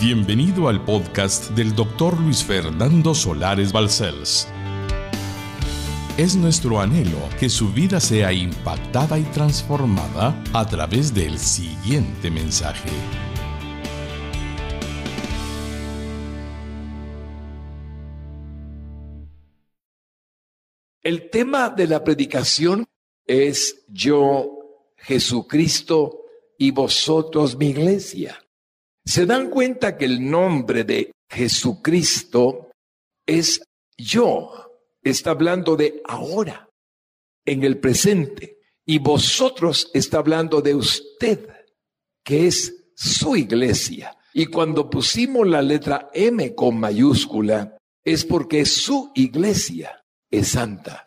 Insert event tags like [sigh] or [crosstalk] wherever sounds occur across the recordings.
Bienvenido al podcast del doctor Luis Fernando Solares Balcells. Es nuestro anhelo que su vida sea impactada y transformada a través del siguiente mensaje. El tema de la predicación es yo, Jesucristo y vosotros mi iglesia. Se dan cuenta que el nombre de Jesucristo es yo. Está hablando de ahora, en el presente. Y vosotros está hablando de usted, que es su iglesia. Y cuando pusimos la letra M con mayúscula, es porque su iglesia es santa.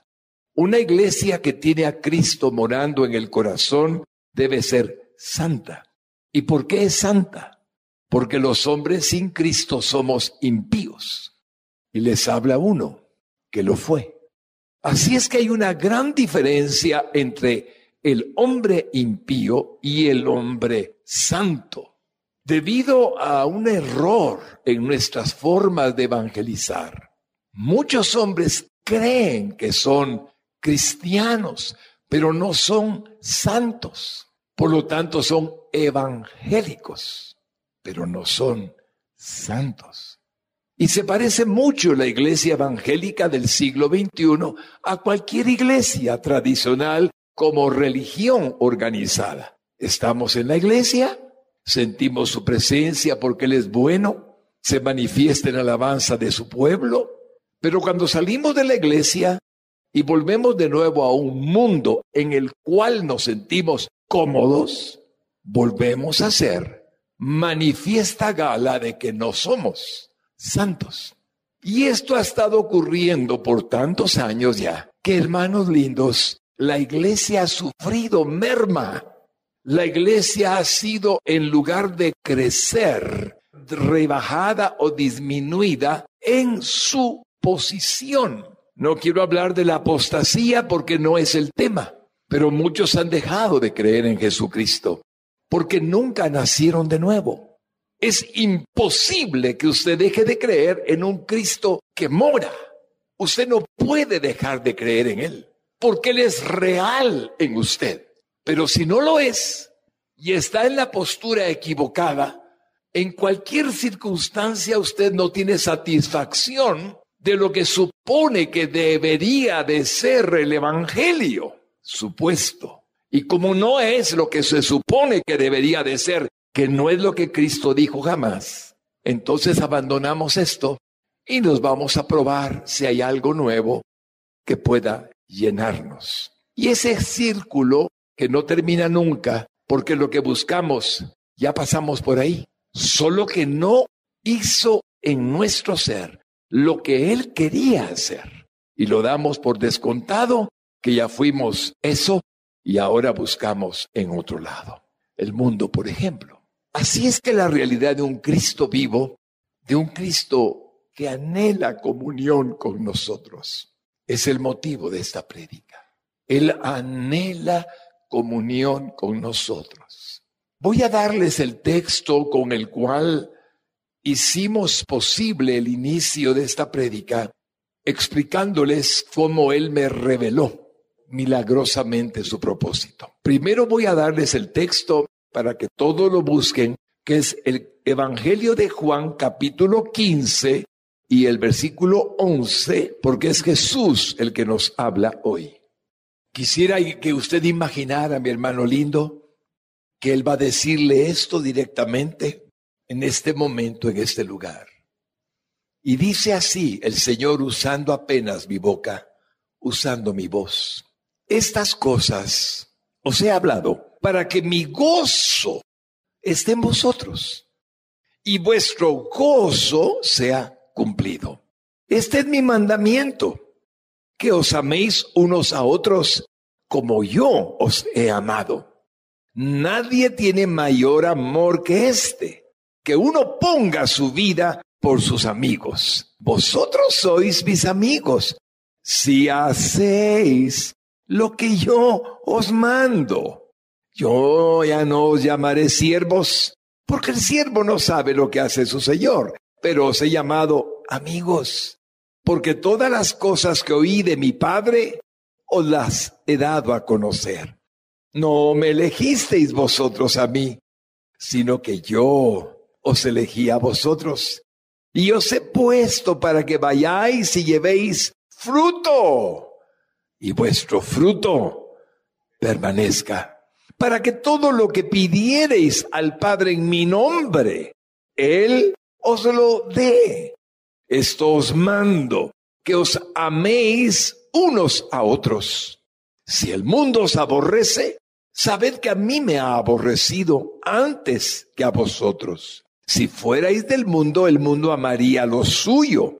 Una iglesia que tiene a Cristo morando en el corazón debe ser santa. ¿Y por qué es santa? Porque los hombres sin Cristo somos impíos. Y les habla uno que lo fue. Así es que hay una gran diferencia entre el hombre impío y el hombre santo. Debido a un error en nuestras formas de evangelizar, muchos hombres creen que son cristianos, pero no son santos. Por lo tanto, son evangélicos, pero no son santos. Y se parece mucho la iglesia evangélica del siglo XXI a cualquier iglesia tradicional como religión organizada. Estamos en la iglesia, sentimos su presencia porque Él es bueno, se manifiesta en alabanza de su pueblo, pero cuando salimos de la iglesia y volvemos de nuevo a un mundo en el cual nos sentimos cómodos, volvemos a ser manifiesta gala de que no somos santos. Y esto ha estado ocurriendo por tantos años ya, que hermanos lindos, la iglesia ha sufrido merma. La iglesia ha sido, en lugar de crecer, rebajada o disminuida en su posición. No quiero hablar de la apostasía porque no es el tema, pero muchos han dejado de creer en Jesucristo porque nunca nacieron de nuevo. Es imposible que usted deje de creer en un Cristo que mora. Usted no puede dejar de creer en Él, porque Él es real en usted. Pero si no lo es y está en la postura equivocada, en cualquier circunstancia usted no tiene satisfacción de lo que supone que debería de ser el Evangelio, supuesto. Y como no es lo que se supone que debería de ser, que no es lo que Cristo dijo jamás, entonces abandonamos esto y nos vamos a probar si hay algo nuevo que pueda llenarnos. Y ese círculo que no termina nunca, porque lo que buscamos ya pasamos por ahí, solo que no hizo en nuestro ser lo que Él quería hacer. Y lo damos por descontado que ya fuimos eso y ahora buscamos en otro lado. El mundo, por ejemplo. Así es que la realidad de un Cristo vivo, de un Cristo que anhela comunión con nosotros, es el motivo de esta prédica. Él anhela comunión con nosotros. Voy a darles el texto con el cual hicimos posible el inicio de esta prédica explicándoles cómo Él me reveló milagrosamente su propósito. Primero voy a darles el texto para que todos lo busquen, que es el Evangelio de Juan capítulo 15 y el versículo 11, porque es Jesús el que nos habla hoy. Quisiera que usted imaginara, mi hermano lindo, que Él va a decirle esto directamente en este momento, en este lugar. Y dice así el Señor usando apenas mi boca, usando mi voz. Estas cosas os he hablado para que mi gozo esté en vosotros y vuestro gozo sea cumplido. Este es mi mandamiento, que os améis unos a otros como yo os he amado. Nadie tiene mayor amor que este que uno ponga su vida por sus amigos. Vosotros sois mis amigos si hacéis lo que yo os mando. Yo ya no os llamaré siervos, Porque el siervo no sabe lo que hace su Señor, pero os he llamado amigos, porque todas las cosas que oí de mi Padre os las he dado a conocer. No me elegisteis vosotros a mí, sino que yo os elegí a vosotros. Y os he puesto para que vayáis y llevéis fruto, y vuestro fruto permanezca, para que todo lo que pidiereis al Padre en mi nombre, Él os lo dé. Esto os mando, que os améis unos a otros. Si el mundo os aborrece, sabed que a mí me ha aborrecido antes que a vosotros. Si fuerais del mundo, el mundo amaría lo suyo,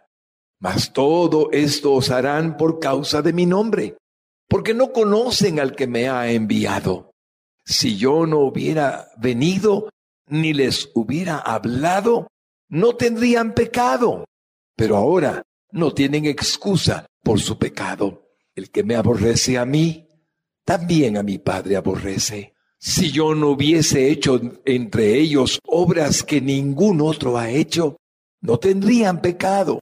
Mas todo esto os harán por causa de mi nombre, porque no conocen al que me ha enviado. Si yo no hubiera venido, ni les hubiera hablado, no tendrían pecado. Pero ahora no tienen excusa por su pecado. El que me aborrece a mí, también a mi Padre aborrece. Si yo no hubiese hecho entre ellos obras que ningún otro ha hecho, no tendrían pecado.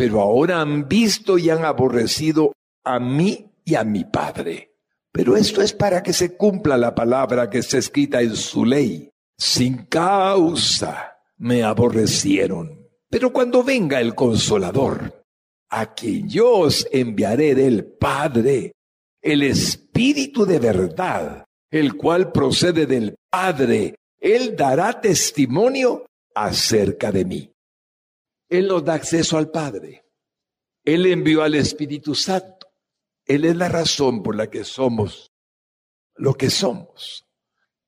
Pero ahora han visto y han aborrecido a mí y a mi Padre. Pero esto es para que se cumpla la palabra que está escrita en su ley. Sin causa me aborrecieron. Pero cuando venga el consolador, a quien yo os enviaré del Padre, el Espíritu de verdad, el cual procede del Padre, Él dará testimonio acerca de mí. Él nos da acceso al Padre. Él envió al Espíritu Santo. Él es la razón por la que somos lo que somos.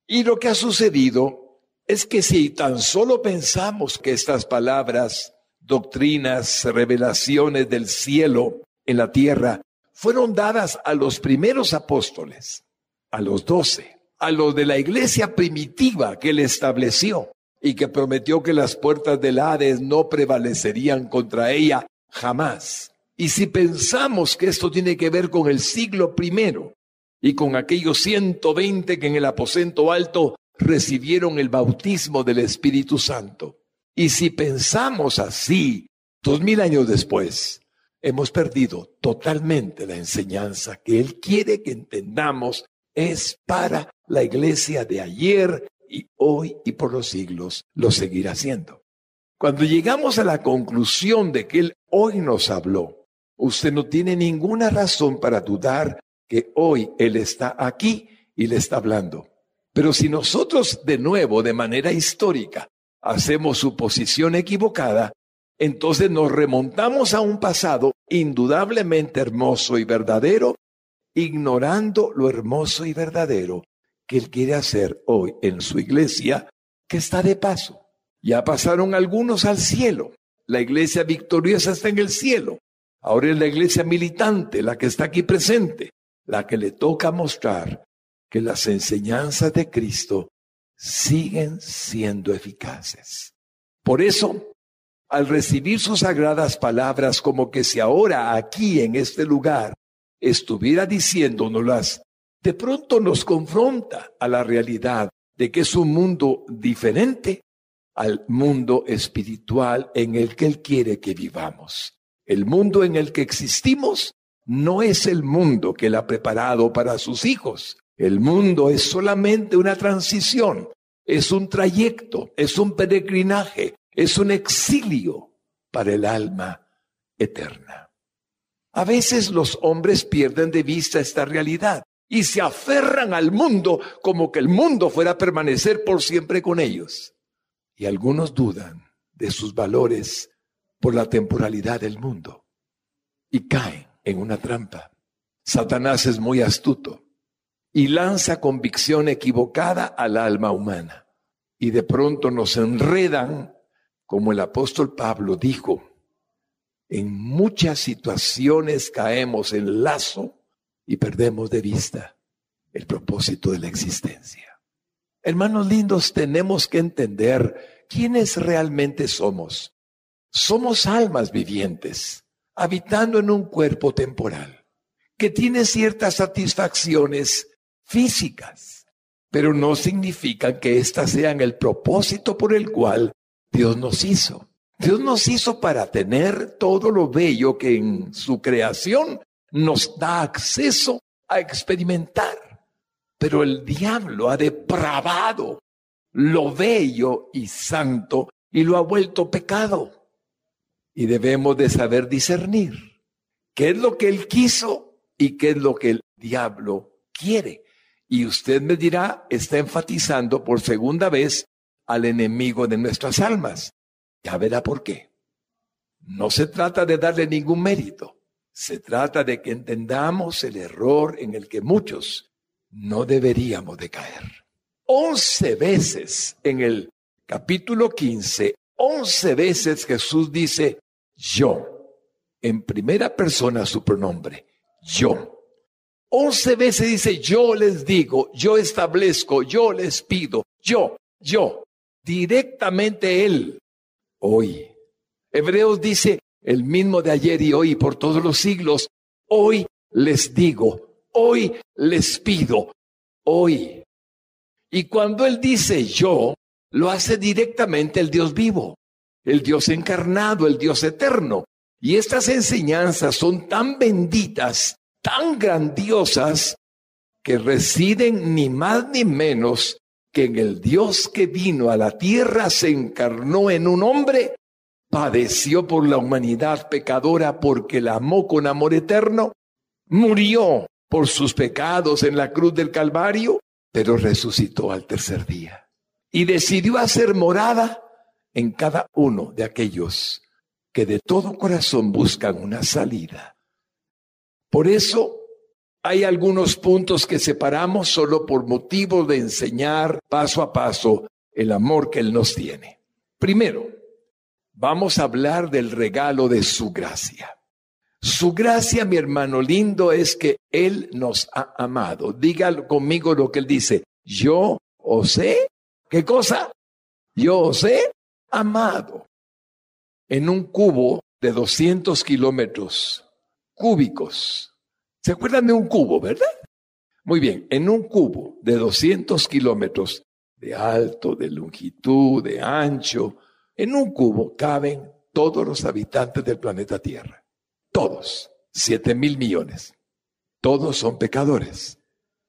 Y lo que ha sucedido es que si tan solo pensamos que estas palabras, doctrinas, revelaciones del cielo en la tierra fueron dadas a los primeros apóstoles, a los doce, a los de la iglesia primitiva que él estableció y que prometió que las puertas del Hades no prevalecerían contra ella jamás. Y si pensamos que esto tiene que ver con el siglo primero y con aquellos 120 que en el aposento alto recibieron el bautismo del Espíritu Santo, y si pensamos así, dos mil años después, hemos perdido totalmente la enseñanza que Él quiere que entendamos es para la iglesia de ayer y hoy y por los siglos lo seguirá haciendo. Cuando llegamos a la conclusión de que Él hoy nos habló, usted no tiene ninguna razón para dudar que hoy Él está aquí y le está hablando. Pero si nosotros de nuevo, de manera histórica, hacemos su posición equivocada, entonces nos remontamos a un pasado indudablemente hermoso y verdadero, ignorando lo hermoso y verdadero que Él quiere hacer hoy en su iglesia, que está de paso. Ya pasaron algunos al cielo. La iglesia victoriosa está en el cielo. Ahora es la iglesia militante, la que está aquí presente, la que le toca mostrar que las enseñanzas de Cristo siguen siendo eficaces. Por eso, al recibir sus sagradas palabras como que si ahora aquí en este lugar estuviera diciéndonoslas, de pronto nos confronta a la realidad de que es un mundo diferente al mundo espiritual en el que Él quiere que vivamos. El mundo en el que existimos no es el mundo que Él ha preparado para sus hijos. El mundo es solamente una transición, es un trayecto, es un peregrinaje, es un exilio para el alma eterna. A veces los hombres pierden de vista esta realidad y se aferran al mundo como que el mundo fuera a permanecer por siempre con ellos. Y algunos dudan de sus valores por la temporalidad del mundo y caen en una trampa. Satanás es muy astuto y lanza convicción equivocada al alma humana. Y de pronto nos enredan como el apóstol Pablo dijo, en muchas situaciones caemos en lazo y perdemos de vista el propósito de la existencia. Hermanos lindos, tenemos que entender quiénes realmente somos. Somos almas vivientes, habitando en un cuerpo temporal, que tiene ciertas satisfacciones físicas, pero no significa que éstas sean el propósito por el cual Dios nos hizo. Dios nos hizo para tener todo lo bello que en su creación nos da acceso a experimentar. Pero el diablo ha depravado lo bello y santo y lo ha vuelto pecado. Y debemos de saber discernir qué es lo que él quiso y qué es lo que el diablo quiere. Y usted me dirá, está enfatizando por segunda vez al enemigo de nuestras almas. Ya verá por qué. No se trata de darle ningún mérito. Se trata de que entendamos el error en el que muchos no deberíamos de caer. Once veces en el capítulo 15, once veces Jesús dice yo. En primera persona su pronombre, yo. Once veces dice, yo les digo, yo establezco, yo les pido, yo, yo, directamente Él. Hoy. Hebreos dice, el mismo de ayer y hoy por todos los siglos, hoy les digo, hoy les pido, hoy. Y cuando Él dice yo, lo hace directamente el Dios vivo, el Dios encarnado, el Dios eterno. Y estas enseñanzas son tan benditas tan grandiosas que residen ni más ni menos que en el Dios que vino a la tierra, se encarnó en un hombre, padeció por la humanidad pecadora porque la amó con amor eterno, murió por sus pecados en la cruz del Calvario, pero resucitó al tercer día y decidió hacer morada en cada uno de aquellos que de todo corazón buscan una salida por eso hay algunos puntos que separamos solo por motivo de enseñar paso a paso el amor que Él nos tiene. Primero, vamos a hablar del regalo de su gracia. Su gracia, mi hermano lindo, es que Él nos ha amado. Diga conmigo lo que Él dice. Yo os he, ¿qué cosa? Yo os he amado. En un cubo de 200 kilómetros cúbicos. ¿Se acuerdan de un cubo, verdad? Muy bien, en un cubo de 200 kilómetros de alto, de longitud, de ancho, en un cubo caben todos los habitantes del planeta Tierra. Todos, siete mil millones. Todos son pecadores,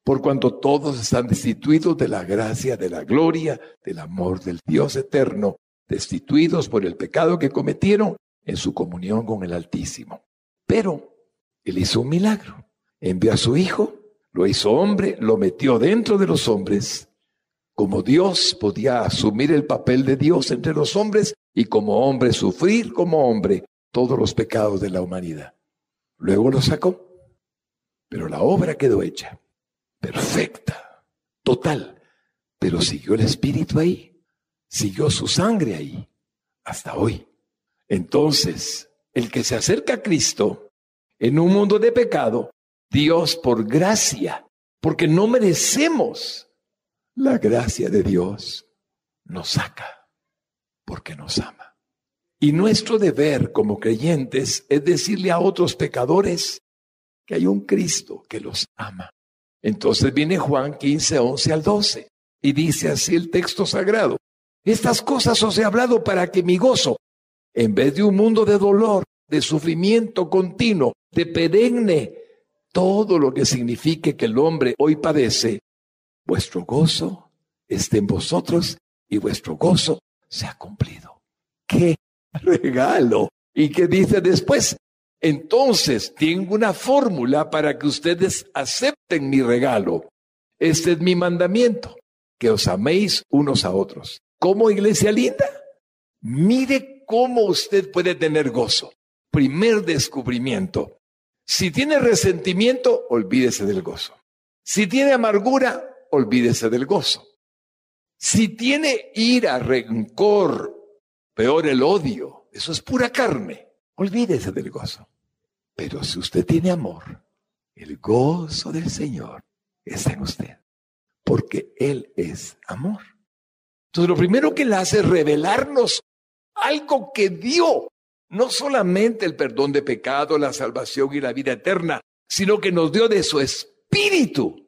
por cuanto todos están destituidos de la gracia, de la gloria, del amor del Dios eterno, destituidos por el pecado que cometieron en su comunión con el Altísimo. Pero él hizo un milagro. Envió a su hijo, lo hizo hombre, lo metió dentro de los hombres. Como Dios podía asumir el papel de Dios entre los hombres y como hombre sufrir como hombre todos los pecados de la humanidad. Luego lo sacó. Pero la obra quedó hecha. Perfecta. Total. Pero siguió el Espíritu ahí. Siguió su sangre ahí. Hasta hoy. Entonces, el que se acerca a Cristo en un mundo de pecado, Dios por gracia, porque no merecemos la gracia de Dios, nos saca porque nos ama. Y nuestro deber como creyentes es decirle a otros pecadores que hay un Cristo que los ama. Entonces viene Juan 15, 11 al 12 y dice así el texto sagrado. Estas cosas os he hablado para que mi gozo, en vez de un mundo de dolor, de sufrimiento continuo, de perenne, todo lo que signifique que el hombre hoy padece, vuestro gozo esté en vosotros y vuestro gozo se ha cumplido. ¡Qué regalo! ¿Y qué dice después? Entonces, tengo una fórmula para que ustedes acepten mi regalo. Este es mi mandamiento, que os améis unos a otros. ¿Cómo, iglesia linda? Mire cómo usted puede tener gozo. Primer descubrimiento. Si tiene resentimiento, olvídese del gozo. Si tiene amargura, olvídese del gozo. Si tiene ira, rencor, peor el odio. Eso es pura carne. Olvídese del gozo. Pero si usted tiene amor, el gozo del Señor está en usted, porque Él es amor. Entonces, lo primero que Él hace es revelarnos algo que dio, no solamente el perdón de pecado, la salvación y la vida eterna, sino que nos dio de su espíritu.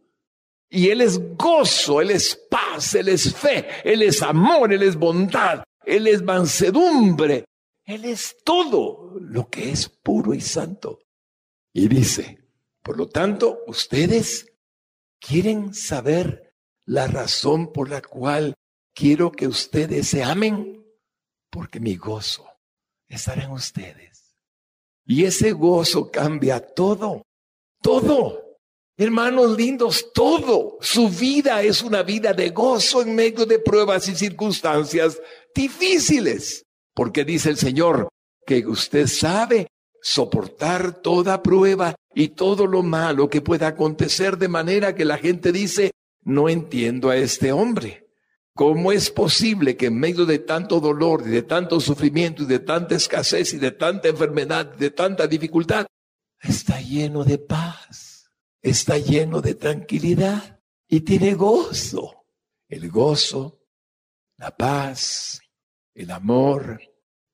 Y Él es gozo, Él es paz, Él es fe, Él es amor, Él es bondad, Él es mansedumbre, Él es todo lo que es puro y santo. Y dice, por lo tanto, ustedes quieren saber la razón por la cual quiero que ustedes se amen, porque mi gozo estará en ustedes. Y ese gozo cambia todo, todo. Hermanos lindos, todo. Su vida es una vida de gozo en medio de pruebas y circunstancias difíciles. Porque dice el Señor que usted sabe soportar toda prueba y todo lo malo que pueda acontecer de manera que la gente dice, no entiendo a este hombre. ¿Cómo es posible que en medio de tanto dolor y de tanto sufrimiento y de tanta escasez y de tanta enfermedad y de tanta dificultad, está lleno de paz, está lleno de tranquilidad y tiene gozo? El gozo, la paz, el amor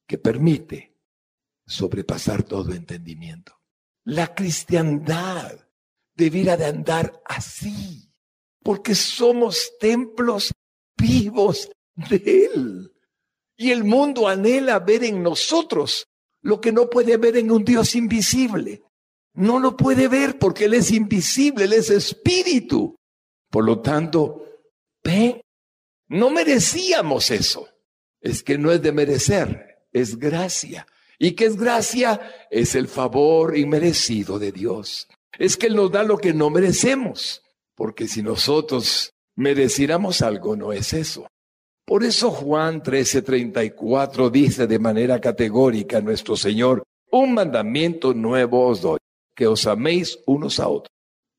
que permite sobrepasar todo entendimiento. La cristiandad debiera de andar así, porque somos templos vivos de Él. Y el mundo anhela ver en nosotros lo que no puede ver en un Dios invisible. No lo puede ver porque Él es invisible, Él es espíritu. Por lo tanto, ve, no merecíamos eso. Es que no es de merecer, es gracia. ¿Y qué es gracia? Es el favor inmerecido de Dios. Es que Él nos da lo que no merecemos, porque si nosotros mereciéramos algo, no es eso. Por eso Juan 13:34 dice de manera categórica nuestro Señor, un mandamiento nuevo os doy, que os améis unos a otros,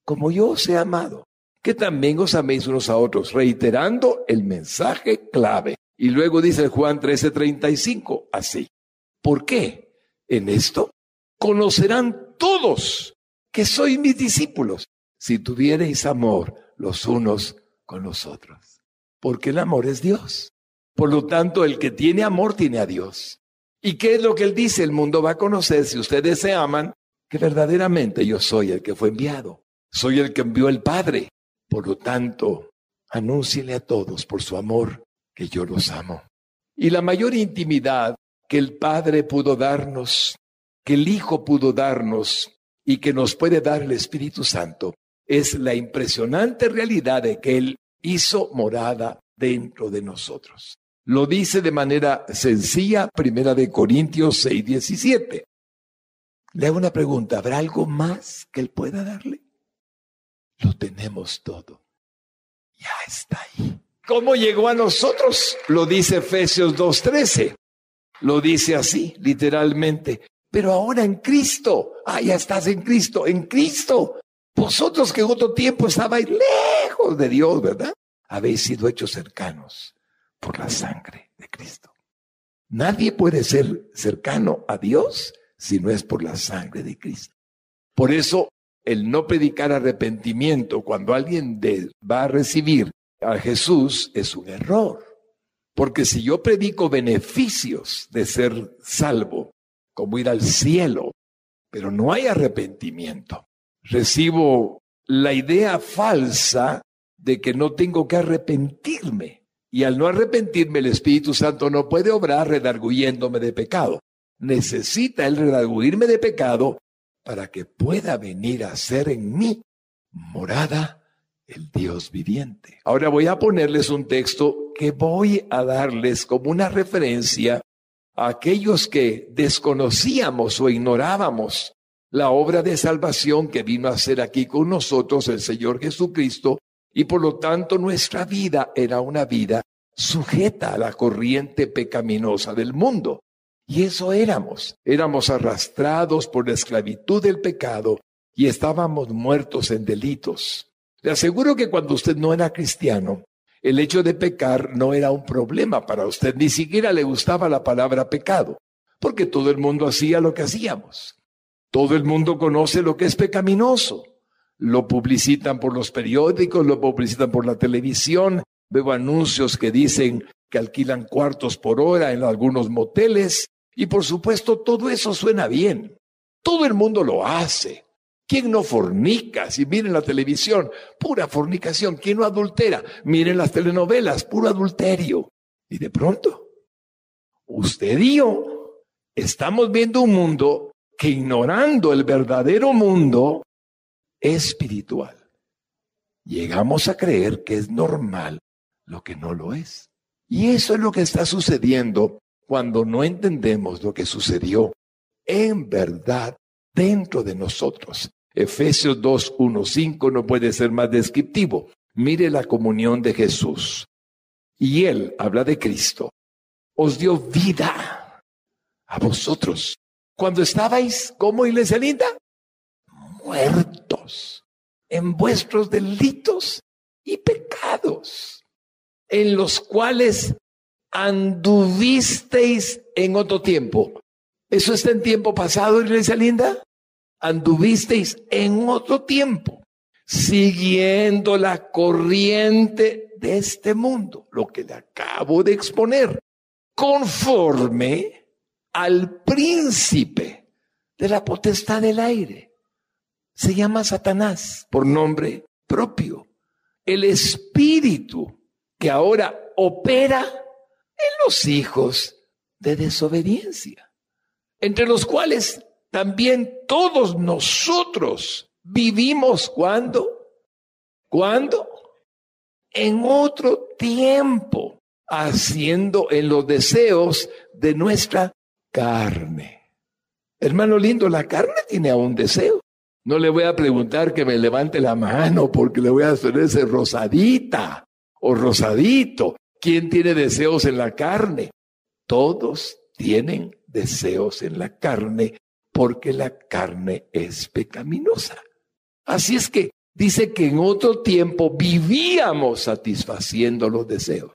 como yo os he amado, que también os améis unos a otros, reiterando el mensaje clave. Y luego dice Juan 13:35, así. ¿Por qué? En esto conocerán todos que sois mis discípulos si tuviereis amor los unos con los otros. Porque el amor es Dios. Por lo tanto, el que tiene amor tiene a Dios. ¿Y qué es lo que él dice? El mundo va a conocer, si ustedes se aman, que verdaderamente yo soy el que fue enviado. Soy el que envió el Padre. Por lo tanto, anúnciele a todos por su amor que yo los amo. Y la mayor intimidad que el Padre pudo darnos, que el Hijo pudo darnos y que nos puede dar el Espíritu Santo, es la impresionante realidad de que Él hizo morada dentro de nosotros. Lo dice de manera sencilla, primera de Corintios 6, 17. Le hago una pregunta, ¿habrá algo más que Él pueda darle? Lo tenemos todo. Ya está ahí. ¿Cómo llegó a nosotros? Lo dice Efesios 2.13. Lo dice así, literalmente. Pero ahora en Cristo, ah, ya estás en Cristo, en Cristo. Vosotros que en otro tiempo estabais lejos de Dios, ¿verdad? Habéis sido hechos cercanos por la sangre de Cristo. Nadie puede ser cercano a Dios si no es por la sangre de Cristo. Por eso, el no predicar arrepentimiento cuando alguien va a recibir a Jesús es un error. Porque si yo predico beneficios de ser salvo, como ir al cielo, pero no hay arrepentimiento, recibo la idea falsa de que no tengo que arrepentirme. Y al no arrepentirme, el Espíritu Santo no puede obrar redarguyéndome de pecado. Necesita el redarguirme de pecado para que pueda venir a ser en mí morada el Dios viviente. Ahora voy a ponerles un texto que voy a darles como una referencia a aquellos que desconocíamos o ignorábamos la obra de salvación que vino a hacer aquí con nosotros el Señor Jesucristo y por lo tanto nuestra vida era una vida sujeta a la corriente pecaminosa del mundo. Y eso éramos. Éramos arrastrados por la esclavitud del pecado y estábamos muertos en delitos. Le aseguro que cuando usted no era cristiano, el hecho de pecar no era un problema para usted, ni siquiera le gustaba la palabra pecado, porque todo el mundo hacía lo que hacíamos. Todo el mundo conoce lo que es pecaminoso. Lo publicitan por los periódicos, lo publicitan por la televisión. Veo anuncios que dicen que alquilan cuartos por hora en algunos moteles. Y por supuesto, todo eso suena bien. Todo el mundo lo hace. ¿Quién no fornica? Si miren la televisión, pura fornicación. ¿Quién no adultera? Miren las telenovelas, puro adulterio. Y de pronto, usted y yo estamos viendo un mundo que ignorando el verdadero mundo espiritual, llegamos a creer que es normal lo que no lo es. Y eso es lo que está sucediendo cuando no entendemos lo que sucedió en verdad dentro de nosotros. Efesios 2, 1, 5 no puede ser más descriptivo. Mire la comunión de Jesús. Y Él habla de Cristo. Os dio vida a vosotros cuando estabais como iglesia linda, muertos en vuestros delitos y pecados, en los cuales anduvisteis en otro tiempo. ¿Eso está en tiempo pasado, iglesia linda? Anduvisteis en otro tiempo, siguiendo la corriente de este mundo, lo que le acabo de exponer, conforme al príncipe de la potestad del aire. Se llama Satanás por nombre propio. El espíritu que ahora opera en los hijos de desobediencia, entre los cuales también todos nosotros vivimos cuando, cuando, en otro tiempo, haciendo en los deseos de nuestra carne. Hermano lindo, la carne tiene aún deseo. No le voy a preguntar que me levante la mano porque le voy a hacer ese rosadita o rosadito. ¿Quién tiene deseos en la carne? Todos tienen deseos en la carne porque la carne es pecaminosa. Así es que dice que en otro tiempo vivíamos satisfaciendo los deseos.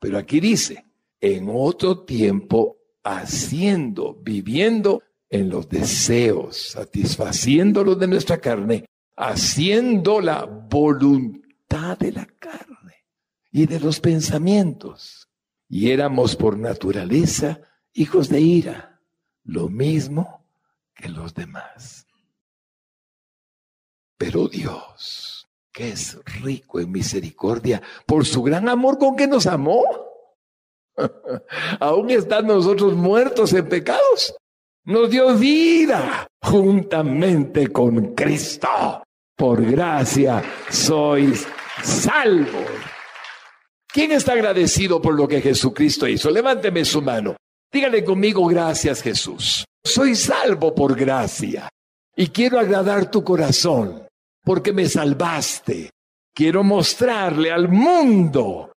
Pero aquí dice, en otro tiempo haciendo, viviendo en los deseos, satisfaciendo los de nuestra carne, haciendo la voluntad de la carne y de los pensamientos. Y éramos por naturaleza hijos de ira, lo mismo que los demás. Pero Dios, que es rico en misericordia, por su gran amor con que nos amó, [laughs] aún estando nosotros muertos en pecados, nos dio vida juntamente con Cristo. Por gracia sois salvos. ¿Quién está agradecido por lo que Jesucristo hizo? Levánteme su mano. Dígale conmigo, gracias Jesús. Soy salvo por gracia y quiero agradar tu corazón porque me salvaste. Quiero mostrarle al mundo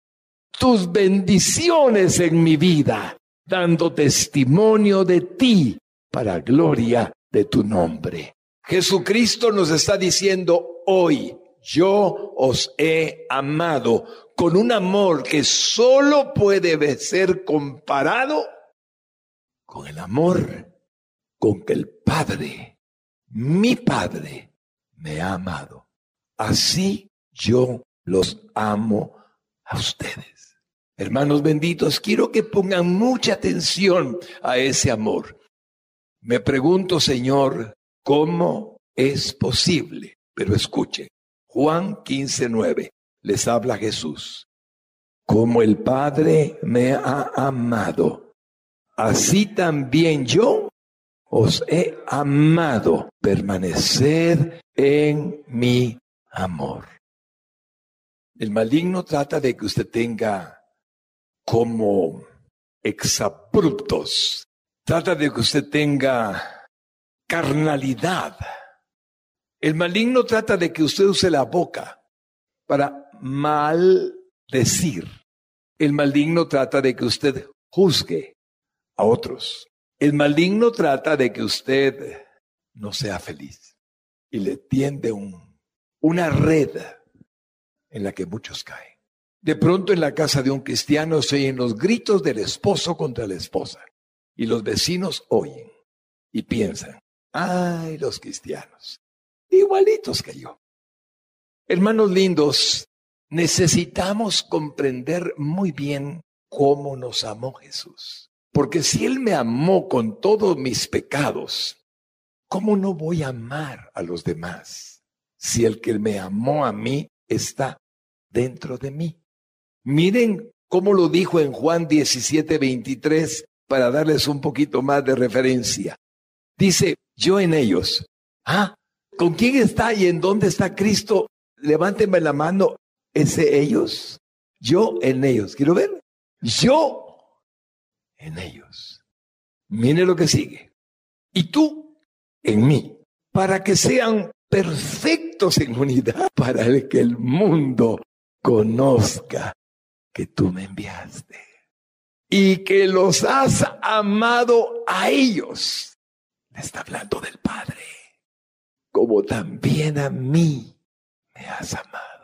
tus bendiciones en mi vida, dando testimonio de ti para gloria de tu nombre. Jesucristo nos está diciendo hoy, yo os he amado con un amor que solo puede ser comparado con el amor con que el Padre, mi Padre, me ha amado. Así yo los amo a ustedes. Hermanos benditos, quiero que pongan mucha atención a ese amor. Me pregunto, Señor, ¿cómo es posible? Pero escuchen, Juan 15, les habla Jesús. Como el Padre me ha amado, así también yo os he amado. Permaneced en mi amor. El maligno trata de que usted tenga como exabruptos. Trata de que usted tenga carnalidad. El maligno trata de que usted use la boca para maldecir. El maligno trata de que usted juzgue a otros. El maligno trata de que usted no sea feliz y le tiende un, una red en la que muchos caen. De pronto en la casa de un cristiano se oyen los gritos del esposo contra la esposa y los vecinos oyen y piensan, ay, los cristianos, igualitos que yo. Hermanos lindos, necesitamos comprender muy bien cómo nos amó Jesús. Porque si Él me amó con todos mis pecados, ¿cómo no voy a amar a los demás si el que me amó a mí está dentro de mí? Miren cómo lo dijo en Juan 17, 23, para darles un poquito más de referencia. Dice, yo en ellos. Ah, ¿con quién está y en dónde está Cristo? Levánteme la mano, ese ellos. Yo en ellos. ¿Quiero ver? Yo en ellos. Mire lo que sigue. Y tú en mí, para que sean perfectos en unidad, [laughs] para que el mundo conozca que tú me enviaste y que los has amado a ellos. Está hablando del Padre, como también a mí me has amado.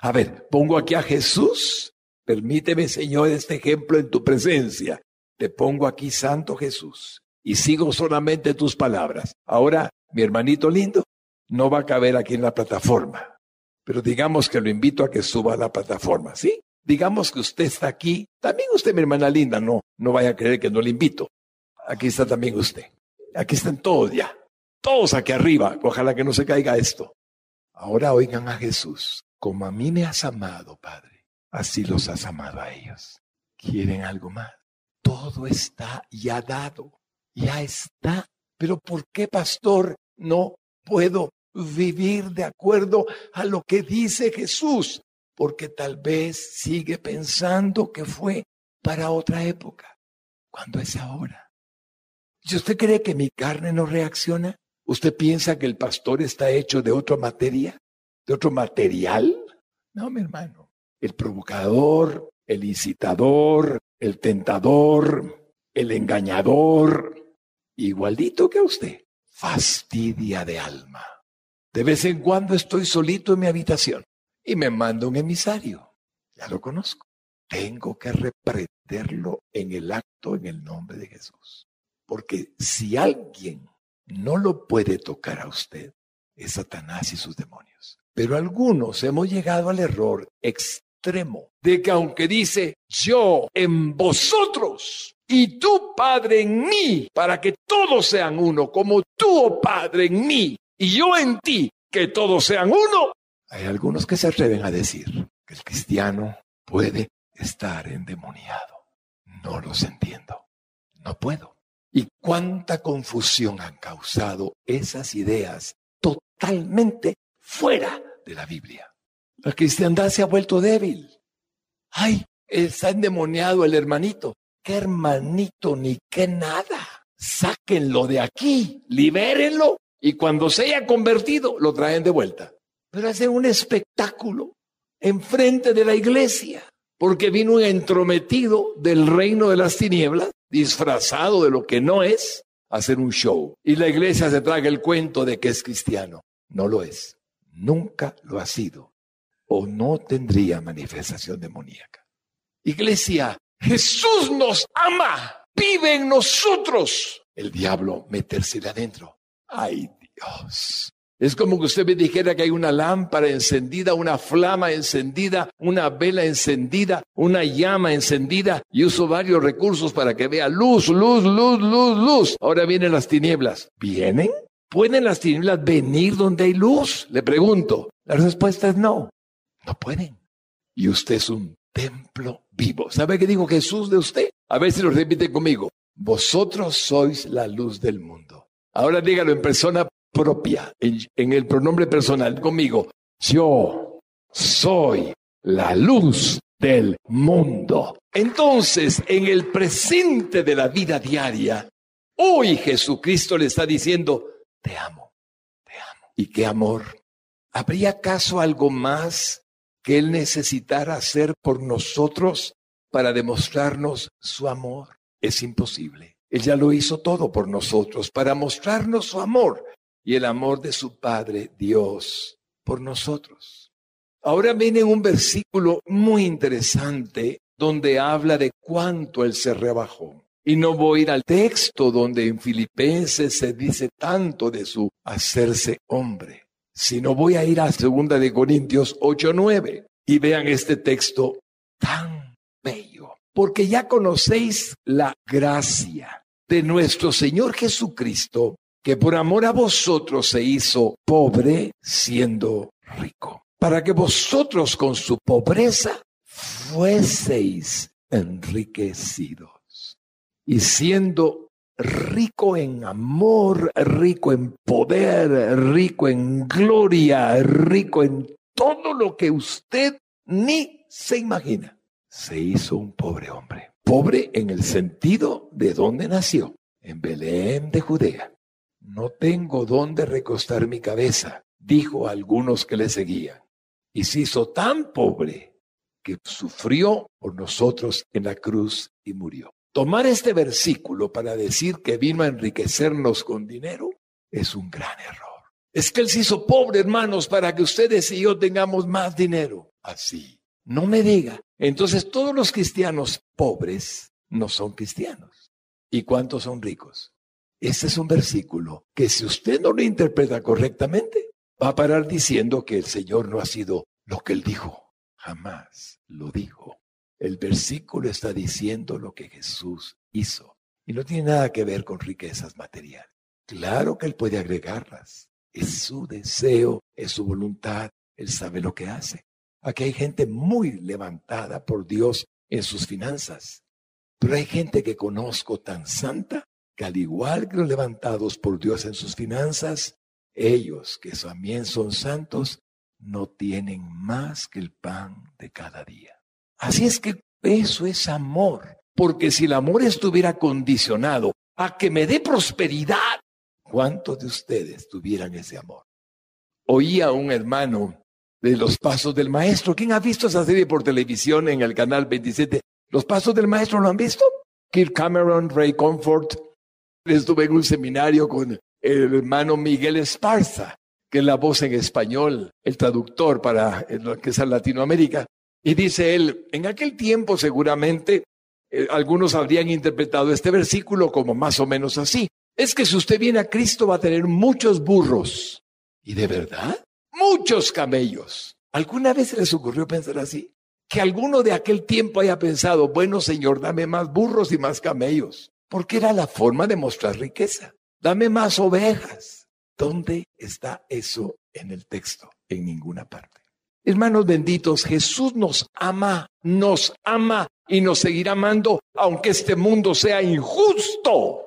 A ver, pongo aquí a Jesús Permíteme, Señor, este ejemplo en tu presencia. Te pongo aquí, Santo Jesús, y sigo solamente tus palabras. Ahora, mi hermanito lindo, no va a caber aquí en la plataforma, pero digamos que lo invito a que suba a la plataforma, ¿sí? Digamos que usted está aquí, también usted, mi hermana linda, no, no vaya a creer que no le invito. Aquí está también usted. Aquí están todos ya, todos aquí arriba. Ojalá que no se caiga esto. Ahora oigan a Jesús, como a mí me has amado, Padre así los has amado a ellos. ¿Quieren algo más? Todo está ya dado, ya está. Pero ¿por qué, pastor, no puedo vivir de acuerdo a lo que dice Jesús? Porque tal vez sigue pensando que fue para otra época, cuando es ahora. ¿Y usted cree que mi carne no reacciona? ¿Usted piensa que el pastor está hecho de otra materia? ¿De otro material? No, mi hermano el provocador, el incitador, el tentador, el engañador, igualito que a usted, fastidia de alma. De vez en cuando estoy solito en mi habitación y me manda un emisario. Ya lo conozco. Tengo que reprenderlo en el acto en el nombre de Jesús. Porque si alguien no lo puede tocar a usted, es Satanás y sus demonios. Pero algunos hemos llegado al error de que aunque dice yo en vosotros y tu Padre en mí, para que todos sean uno, como tú, oh Padre, en mí y yo en ti, que todos sean uno, hay algunos que se atreven a decir que el cristiano puede estar endemoniado. No los entiendo. No puedo. ¿Y cuánta confusión han causado esas ideas totalmente fuera de la Biblia? La cristiandad se ha vuelto débil. Ay, está endemoniado el hermanito. ¿Qué hermanito ni qué nada? Sáquenlo de aquí, libérenlo y cuando se haya convertido lo traen de vuelta. Pero hacen un espectáculo enfrente de la iglesia, porque vino un entrometido del reino de las tinieblas, disfrazado de lo que no es, a hacer un show. Y la iglesia se traga el cuento de que es cristiano. No lo es. Nunca lo ha sido o no tendría manifestación demoníaca. Iglesia, Jesús nos ama, vive en nosotros. El diablo metérsela adentro. Ay Dios. Es como que usted me dijera que hay una lámpara encendida, una flama encendida, una vela encendida, una llama encendida y uso varios recursos para que vea luz, luz, luz, luz, luz. Ahora vienen las tinieblas. ¿Vienen? ¿Pueden las tinieblas venir donde hay luz? Le pregunto. La respuesta es no. No pueden. Y usted es un templo vivo. ¿Sabe qué dijo Jesús de usted? A ver si lo repite conmigo. Vosotros sois la luz del mundo. Ahora dígalo en persona propia, en, el pronombre personal conmigo. Yo soy la luz del mundo. Entonces, en el presente de la vida diaria, hoy Jesucristo le está diciendo, te amo, te amo. ¿Y qué amor? ¿Habría acaso algo más que Él necesitara hacer por nosotros para demostrarnos su amor. Es imposible. Él ya lo hizo todo por nosotros, para mostrarnos su amor y el amor de su Padre, Dios, por nosotros. Ahora viene un versículo muy interesante donde habla de cuánto él se rebajó. Y no voy a ir al texto donde en Filipenses se dice tanto de su hacerse hombre, sino voy a ir a 2 de Corintios 8:9 y vean este texto tan bello, porque ya conocéis la gracia de nuestro Señor Jesucristo, que por amor a vosotros se hizo pobre siendo rico, para que vosotros con su pobreza fueseis enriquecidos y siendo rico en amor, rico en poder, rico en gloria, rico en todo lo que usted ni se imagina, se hizo un pobre hombre. Pobre en el sentido de dónde nació, en Belén de Judea. No tengo dónde recostar mi cabeza, dijo a algunos que le seguían. Y se hizo tan pobre que sufrió por nosotros en la cruz y murió. Tomar este versículo para decir que vino a enriquecernos con dinero es un gran error. Es que Él se hizo pobre, hermanos, para que ustedes y yo tengamos más dinero. Así. No me diga. Entonces todos los cristianos pobres no son cristianos. ¿Y cuántos son ricos? Este es un versículo que si usted no lo interpreta correctamente, va a parar diciendo que el Señor no ha sido lo que Él dijo. Jamás lo dijo. El versículo está diciendo lo que Jesús hizo y no tiene nada que ver con riquezas materiales. Claro que Él puede agregarlas. Es su deseo, es su voluntad. Él sabe lo que hace. Aquí hay gente muy levantada por Dios en sus finanzas. Pero hay gente que conozco tan santa que al igual que los levantados por Dios en sus finanzas, ellos que también son santos no tienen más que el pan de cada día. Así es que eso es amor, porque si el amor estuviera condicionado a que me dé prosperidad, ¿cuántos de ustedes tuvieran ese amor? Oía a un hermano de los pasos del maestro. ¿Quién ha visto esa serie por televisión en el canal 27? ¿Los pasos del maestro lo han visto? Kirk Cameron, Ray Comfort. Estuve en un seminario con el hermano Miguel Esparza, que es la voz en español, el traductor para lo que es Latinoamérica. Y dice él, en aquel tiempo seguramente eh, algunos habrían interpretado este versículo como más o menos así. Es que si usted viene a Cristo va a tener muchos burros. ¿Y de verdad? Muchos camellos. ¿Alguna vez se les ocurrió pensar así? Que alguno de aquel tiempo haya pensado, bueno Señor, dame más burros y más camellos. Porque era la forma de mostrar riqueza. Dame más ovejas. ¿Dónde está eso en el texto? En ninguna parte. Hermanos benditos, Jesús nos ama, nos ama y nos seguirá amando aunque este mundo sea injusto.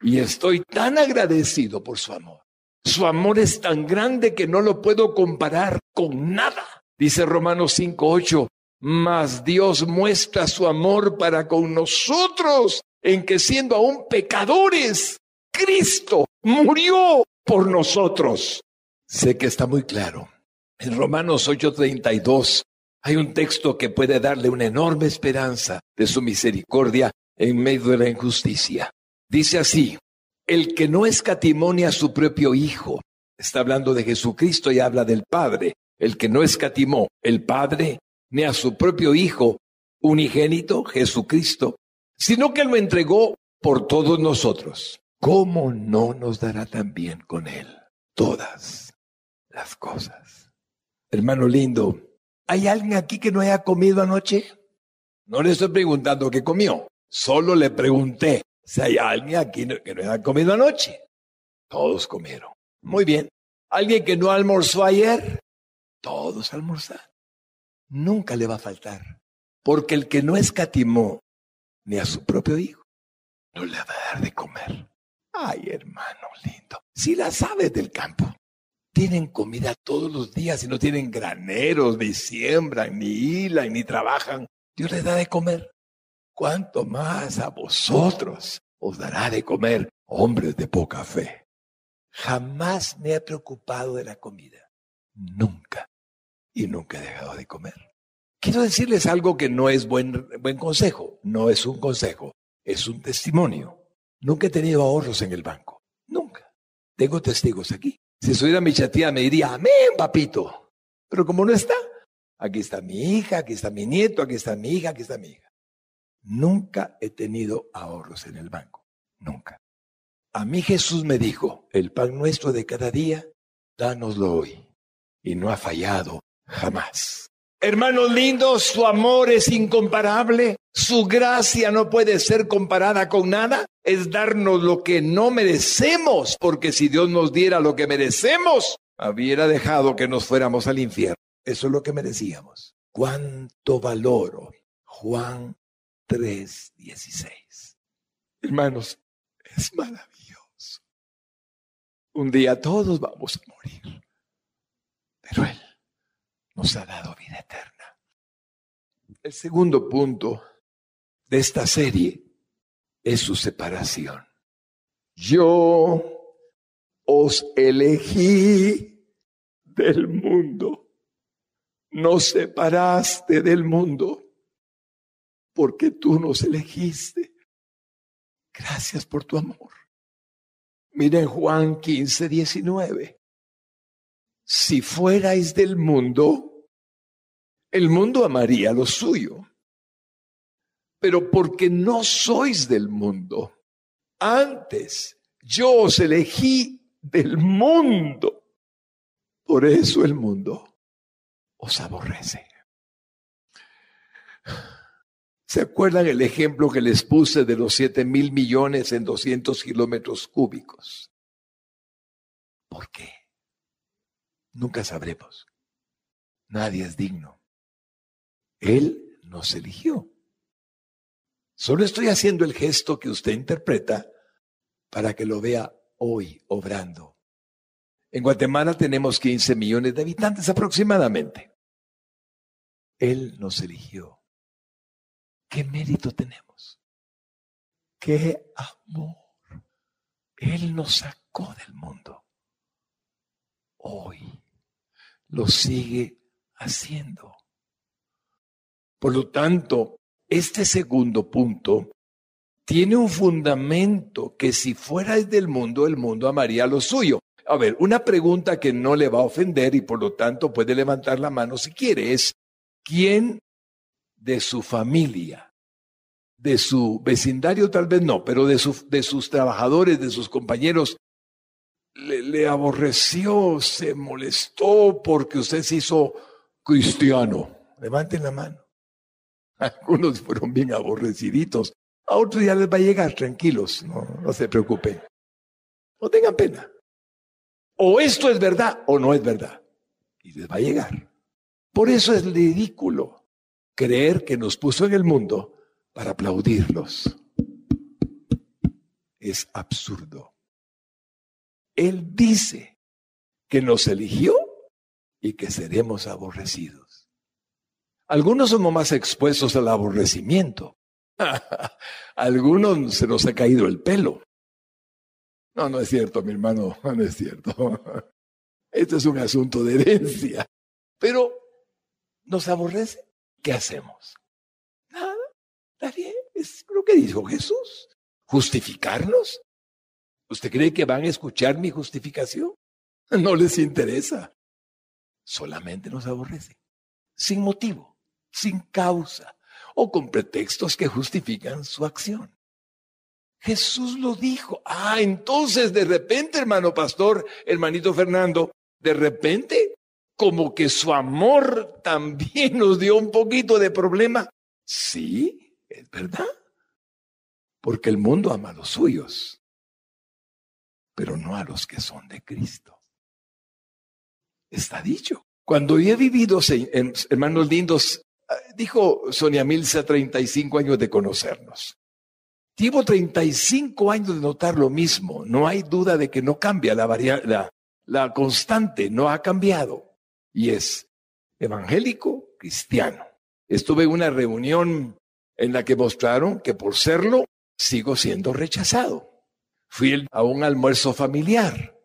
Y estoy tan agradecido por su amor. Su amor es tan grande que no lo puedo comparar con nada. Dice Romanos 5:8, mas Dios muestra su amor para con nosotros en que siendo aún pecadores, Cristo murió por nosotros. Sé que está muy claro en Romanos 8:32 hay un texto que puede darle una enorme esperanza de su misericordia en medio de la injusticia. Dice así, el que no escatimonia a su propio Hijo, está hablando de Jesucristo y habla del Padre, el que no escatimó el Padre ni a su propio Hijo unigénito, Jesucristo, sino que lo entregó por todos nosotros. ¿Cómo no nos dará también con Él todas las cosas? Hermano lindo, ¿hay alguien aquí que no haya comido anoche? No le estoy preguntando qué comió, solo le pregunté si hay alguien aquí que no haya comido anoche. Todos comieron. Muy bien. ¿Alguien que no almorzó ayer? Todos almorzaron. Nunca le va a faltar. Porque el que no escatimó ni a su propio hijo, no le va a dar de comer. Ay, hermano lindo, si la sabes del campo, tienen comida todos los días y no tienen graneros, ni siembran, ni hilan, ni trabajan, Dios les da de comer. ¿Cuánto más a vosotros os dará de comer, hombres de poca fe? Jamás me he preocupado de la comida. Nunca. Y nunca he dejado de comer. Quiero decirles algo que no es buen, buen consejo. No es un consejo. Es un testimonio. Nunca he tenido ahorros en el banco. Nunca. Tengo testigos aquí. Si estuviera mi chatía me diría, amén, papito. Pero como no está, Aquí está mi hija, aquí está mi nieto, aquí está mi hija, aquí está mi hija. Nunca he tenido ahorros en el banco. Nunca. A mí Jesús me dijo, el pan nuestro de cada día, dánoslo hoy. Y no ha fallado jamás. Hermanos lindos, su amor es incomparable, su gracia no puede ser comparada con nada, es darnos lo que no merecemos, porque si Dios nos diera lo que merecemos, hubiera dejado que nos fuéramos al infierno. Eso es lo que merecíamos. ¿Cuánto valoro? Juan 3:16. Hermanos, es maravilloso. Un día todos vamos a morir, pero Él nos ha dado vida eterna. El segundo punto de esta serie es su separación. Yo os elegí del mundo. Nos separaste del mundo porque tú nos elegiste. Gracias por tu amor. Miren Juan 15, 19 si fuerais del mundo, el mundo amaría lo suyo. Pero porque no sois del mundo, antes yo os elegí del mundo. Por eso el mundo os aborrece. ¿Se acuerdan el ejemplo que les puse de los siete mil millones en 200 kilómetros cúbicos? ¿Por qué? Nunca sabremos. Nadie es digno. Él nos eligió. Solo estoy haciendo el gesto que usted interpreta para que lo vea hoy obrando. En Guatemala tenemos 15 millones de habitantes aproximadamente. Él nos eligió. ¿Qué mérito tenemos? ¿Qué amor? Él nos sacó del mundo. Hoy lo sigue haciendo. Por lo tanto, este segundo punto tiene un fundamento que si fuera del mundo, el mundo amaría lo suyo. A ver, una pregunta que no le va a ofender y por lo tanto puede levantar la mano si quiere es, ¿quién de su familia, de su vecindario tal vez no, pero de, de sus trabajadores, de sus compañeros, le, aborreció, se molestó porque usted se hizo cristiano. Levanten la mano. Algunos fueron bien aborreciditos. A otros ya les va a llegar, tranquilos, no, no se preocupen. No tengan pena. O esto es verdad o no es verdad. Y les va a llegar. Por eso es ridículo creer que nos puso en el mundo para aplaudirlos. Es absurdo. Él dice que nos eligió y que seremos aborrecidos. Algunos somos más expuestos al aborrecimiento. [laughs] Algunos se nos ha caído el pelo. No, no es cierto, mi hermano, no es cierto. [laughs] Esto es un asunto de herencia. Pero nos aborrece. ¿Qué hacemos? Nada, está bien. Es lo que dijo Jesús. Justificarnos. ¿Usted cree que van a escuchar mi justificación? [laughs] No les interesa. Solamente nos aborrecen. Sin motivo, sin causa o con pretextos que justifican su acción. Jesús lo dijo. Ah, entonces de repente, hermano pastor, hermanito Fernando, de repente, como que su amor también [laughs] nos dio un poquito de problema. Sí, es verdad. Porque el mundo ama a los suyos pero no a los que son de Cristo. Está dicho. Cuando yo he vivido, hermanos lindos, ah, dijo Sonia Milza, 35 años de conocernos. Llevo 35 años de notar lo mismo. No hay duda de que no cambia la, la, la constante, no ha cambiado. Y es evangélico cristiano. Estuve en una reunión en la que mostraron que por serlo sigo siendo rechazado. Fui a un almuerzo familiar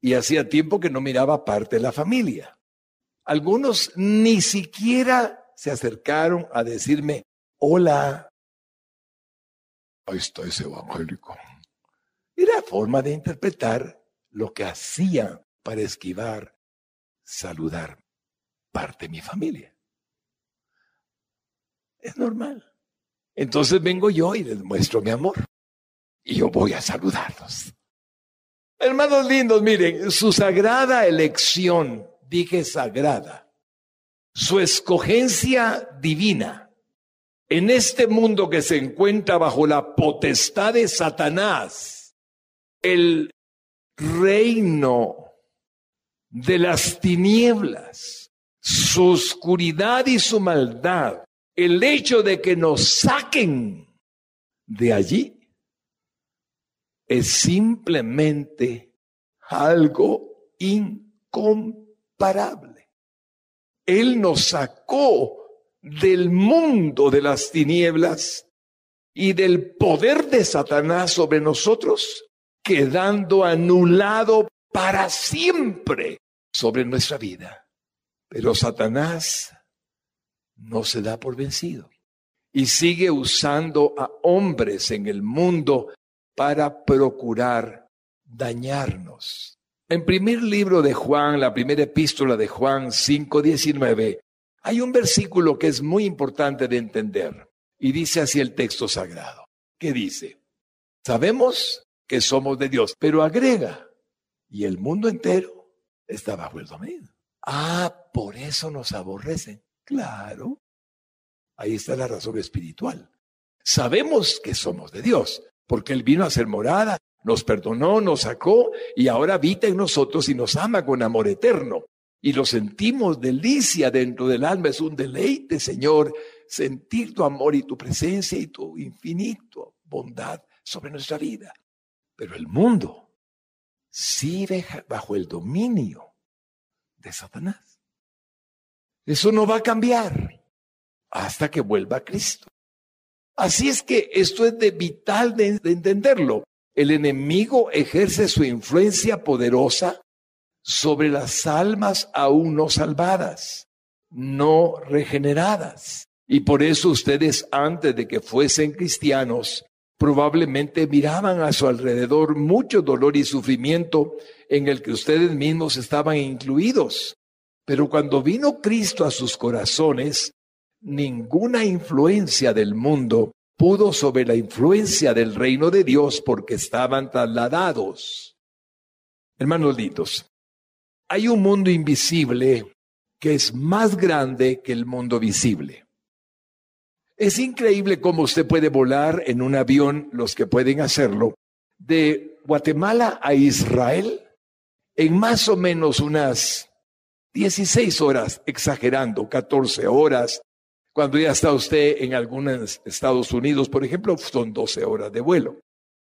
y hacía tiempo que no miraba parte de la familia. Algunos ni siquiera se acercaron a decirme, hola. Ahí está ese evangélico. Era forma de interpretar lo que hacía para esquivar, saludar. parte de mi familia. Es normal. Entonces vengo yo y les muestro mi amor. Y yo voy a saludarlos. Hermanos lindos, miren, su sagrada elección, dije sagrada, su escogencia divina en este mundo que se encuentra bajo la potestad de Satanás, el reino de las tinieblas, su oscuridad y su maldad, el hecho de que nos saquen de allí, es simplemente algo incomparable. Él nos sacó del mundo de las tinieblas y del poder de Satanás sobre nosotros, quedando anulado para siempre sobre nuestra vida. Pero Satanás no se da por vencido y sigue usando a hombres en el mundo para procurar dañarnos. En primer libro de Juan, la primera epístola de Juan 5:19, hay un versículo que es muy importante de entender y dice así el texto sagrado. ¿Qué dice? Sabemos que somos de Dios, pero agrega, y el mundo entero está bajo el dominio. Ah, por eso nos aborrecen. Claro. Ahí está la razón espiritual. Sabemos que somos de Dios, porque Él vino a ser morada, nos perdonó, nos sacó y ahora habita en nosotros y nos ama con amor eterno y lo sentimos delicia dentro del alma. Es un deleite, Señor, sentir tu amor y tu presencia y tu infinito bondad sobre nuestra vida. Pero el mundo sigue bajo el dominio de Satanás. Eso no va a cambiar hasta que vuelva Cristo. Así es que esto es de vital de, de entenderlo. El enemigo ejerce su influencia poderosa sobre las almas aún no salvadas, no regeneradas. Y por eso ustedes antes de que fuesen cristianos, probablemente miraban a su alrededor mucho dolor y sufrimiento en el que ustedes mismos estaban incluidos. Pero cuando vino Cristo a sus corazones, ninguna influencia del mundo pudo sobre la influencia del reino de Dios porque estaban trasladados. Hermanos lindos, hay un mundo invisible que es más grande que el mundo visible. Es increíble cómo usted puede volar en un avión, los que pueden hacerlo, de Guatemala a Israel en más o menos unas 16 horas, exagerando, 14 horas. Cuando ya está usted en algunos Estados Unidos, por ejemplo, son 12 horas de vuelo.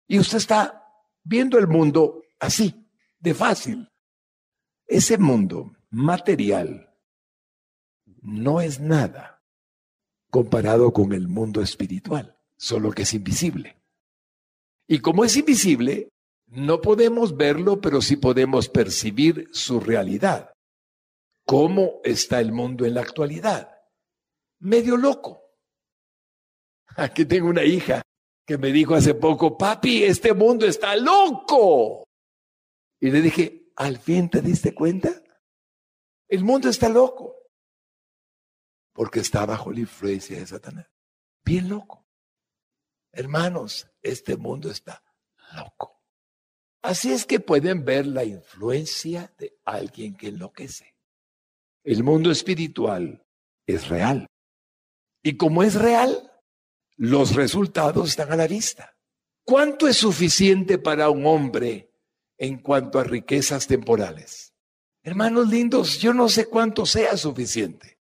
Y usted está viendo el mundo así, de fácil. Ese mundo material no es nada comparado con el mundo espiritual, solo que es invisible. Y como es invisible, no podemos verlo, pero sí podemos percibir su realidad. ¿Cómo está el mundo en la actualidad? Medio loco. Aquí tengo una hija que me dijo hace poco, papi, este mundo está loco. Y le dije, ¿Al fin te diste cuenta? El mundo está loco. Porque está bajo la influencia de Satanás. Bien loco. Hermanos, este mundo está loco. Así es que pueden ver la influencia de alguien que enloquece. El mundo espiritual es real. Y como es real, los resultados están a la vista. ¿Cuánto es suficiente para un hombre en cuanto a riquezas temporales. Hermanos lindos, yo no sé cuánto sea suficiente.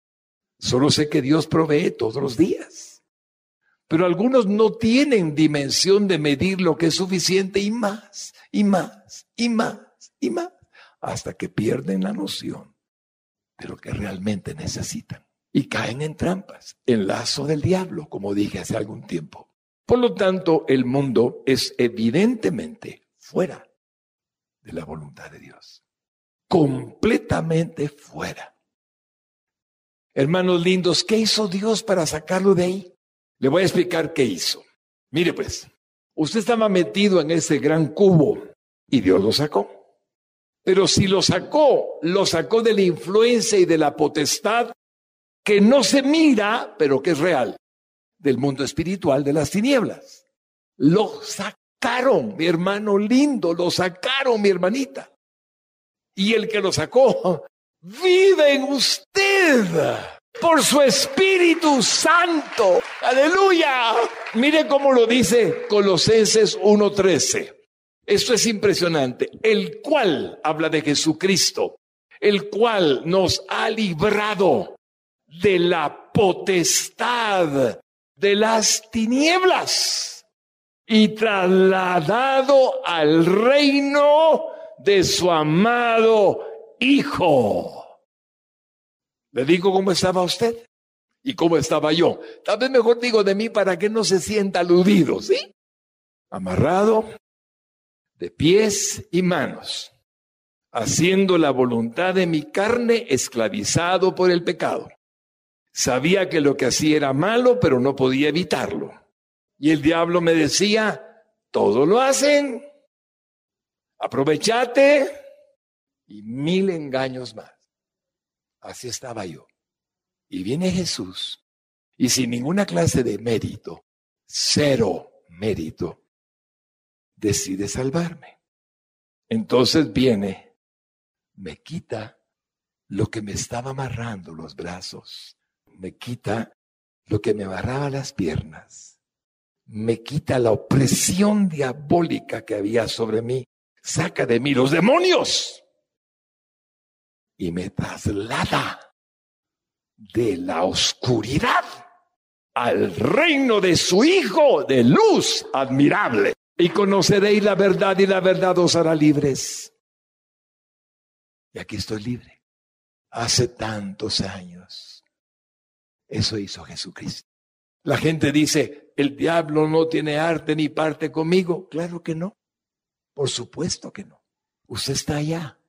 Solo sé que Dios provee todos los días. Pero algunos no tienen dimensión de medir lo que es suficiente y más, y más, y más, y más, hasta que pierden la noción de lo que realmente necesitan. Y caen en trampas, en lazo del diablo, como dije hace algún tiempo. Por lo tanto, el mundo es evidentemente fuera de la voluntad de Dios. Completamente fuera. Hermanos lindos, ¿qué hizo Dios para sacarlo de ahí? Le voy a explicar qué hizo. Mire pues, usted estaba metido en ese gran cubo y Dios lo sacó. Pero si lo sacó, lo sacó de la influencia y de la potestad que no se mira, pero que es real, del mundo espiritual de las tinieblas. Lo sacaron, mi hermano lindo, lo sacaron, mi hermanita. Y el que lo sacó vive en usted por su Espíritu Santo. Aleluya. Mire cómo lo dice Colosenses 1.13. Esto es impresionante. El cual habla de Jesucristo, el cual nos ha librado de la potestad de las tinieblas y trasladado al reino de su amado Hijo. Le digo cómo estaba usted y cómo estaba yo. Tal vez mejor digo de mí para que no se sienta aludido, ¿sí? Amarrado de pies y manos, haciendo la voluntad de mi carne, esclavizado por el pecado. Sabía que lo que hacía era malo, pero no podía evitarlo. Y el diablo me decía, todo lo hacen, aprovechate y mil engaños más. Así estaba yo. Y viene Jesús y sin ninguna clase de mérito, cero mérito, decide salvarme. Entonces viene, me quita lo que me estaba amarrando los brazos, me quita lo que me amarraba las piernas, me quita la opresión diabólica que había sobre mí, saca de mí los demonios y me traslada de la oscuridad al reino de su Hijo de luz admirable. Y conoceréis la verdad y la verdad os hará libres. Y aquí estoy libre. Hace tantos años. Eso hizo Jesucristo. La gente dice, el diablo no tiene arte ni parte conmigo. Claro que no. Por supuesto que no. Usted está allá.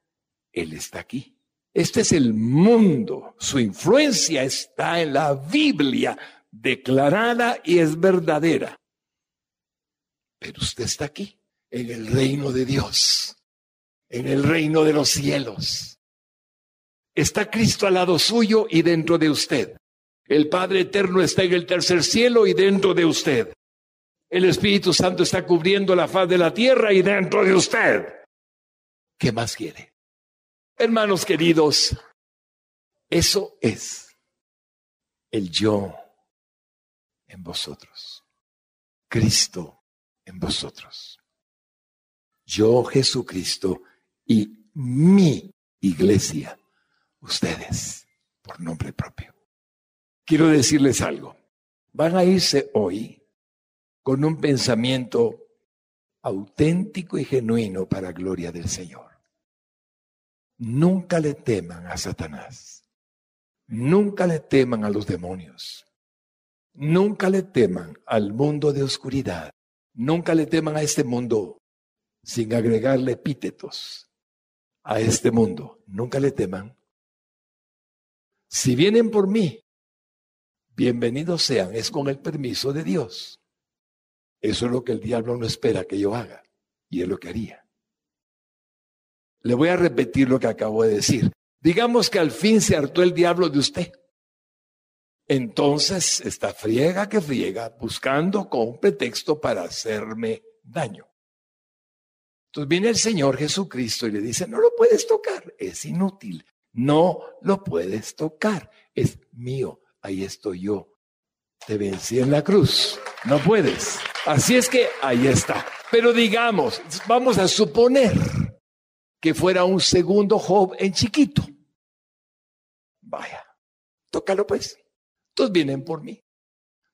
Él está aquí. Este es el mundo. Su influencia está en la Biblia declarada y es verdadera. Pero usted está aquí, en el reino de Dios, en el reino de los cielos. Está Cristo al lado suyo y dentro de usted. El Padre Eterno está en el tercer cielo y dentro de usted. El Espíritu Santo está cubriendo la faz de la tierra y dentro de usted. ¿Qué más quiere? Hermanos queridos, eso es el yo en vosotros. Cristo en vosotros. Yo, Jesucristo, y mi iglesia, ustedes, por nombre propio. Quiero decirles algo. Van a irse hoy con un pensamiento auténtico y genuino para gloria del Señor. Nunca le teman a Satanás. Nunca le teman a los demonios. Nunca le teman al mundo de oscuridad. Nunca le teman a este mundo sin agregarle epítetos a este mundo. Nunca le teman. Si vienen por mí, bienvenidos sean. Es con el permiso de Dios. Eso es lo que el diablo no espera que yo haga. Y es lo que haría. Le voy a repetir lo que acabo de decir. Digamos que al fin se hartó el diablo de usted. Entonces está friega que friega buscando con un pretexto para hacerme daño. Entonces viene el Señor Jesucristo y le dice, no lo puedes tocar, es inútil, no lo puedes tocar, es mío, ahí estoy yo. Te vencí en la cruz, no puedes. Así es que ahí está. Pero digamos, vamos a suponer que fuera un segundo Job en chiquito. Vaya, tócalo pues. Todos vienen por mí.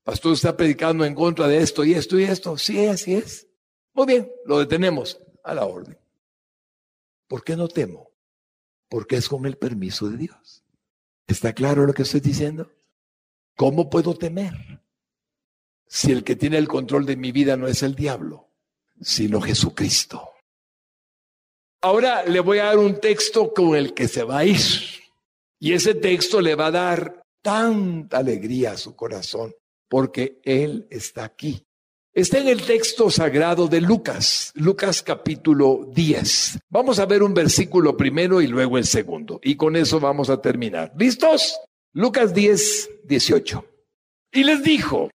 Pastor está predicando en contra de esto y esto y esto. Sí, así es. Muy bien, lo detenemos a la orden. ¿Por qué no temo? Porque es con el permiso de Dios. ¿Está claro lo que estoy diciendo? ¿Cómo puedo temer? Si el que tiene el control de mi vida no es el diablo, sino Jesucristo. Ahora le voy a dar un texto con el que se va a ir. Y ese texto le va a dar tanta alegría a su corazón, porque Él está aquí. Está en el texto sagrado de Lucas, Lucas capítulo 10. Vamos a ver un versículo primero y luego el segundo. Y con eso vamos a terminar. ¿Listos? Lucas 10, 18. Y les dijo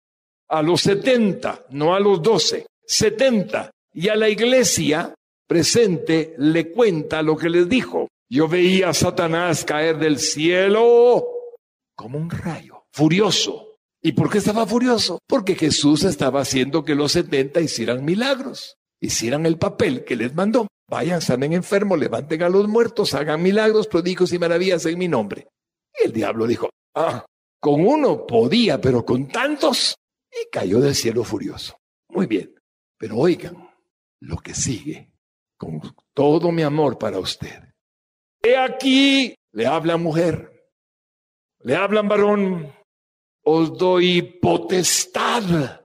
a los setenta, no a los doce, setenta, y a la iglesia presente le cuenta lo que les dijo. Yo veía a Satanás caer del cielo como un rayo, furioso. ¿Y por qué estaba furioso? Porque Jesús estaba haciendo que los setenta hicieran milagros, hicieran el papel que les mandó. Vayan, sanen enfermos, levanten a los muertos, hagan milagros, prodigios y maravillas en mi nombre. Y el diablo dijo, ah, con uno podía, pero con tantos. Y cayó del cielo furioso. Muy bien, pero oigan lo que sigue con todo mi amor para usted. He aquí, le habla mujer, le hablan varón, os doy potestad,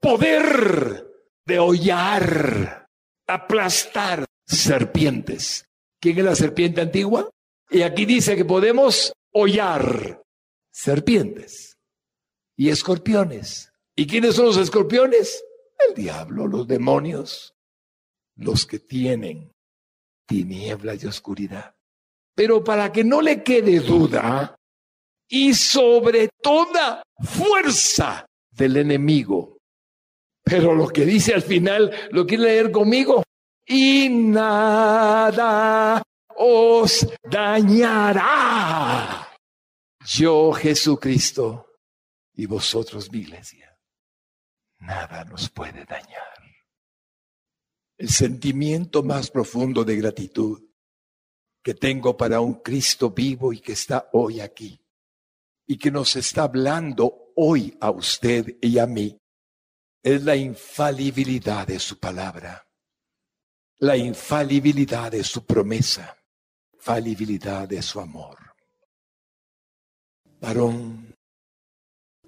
poder de hollar, aplastar serpientes. ¿Quién es la serpiente antigua? Y aquí dice que podemos hollar serpientes y escorpiones. ¿Y quiénes son los escorpiones? El diablo, los demonios, los que tienen tinieblas y oscuridad. Pero para que no le quede duda, y sobre toda fuerza del enemigo. Pero lo que dice al final, ¿lo quiere leer conmigo? Y nada os dañará. Yo, Jesucristo, y vosotros, mi iglesia, nada nos puede dañar el sentimiento más profundo de gratitud que tengo para un Cristo vivo y que está hoy aquí y que nos está hablando hoy a usted y a mí es la infalibilidad de su palabra, la infalibilidad de su promesa, falibilidad de su amor. Varón,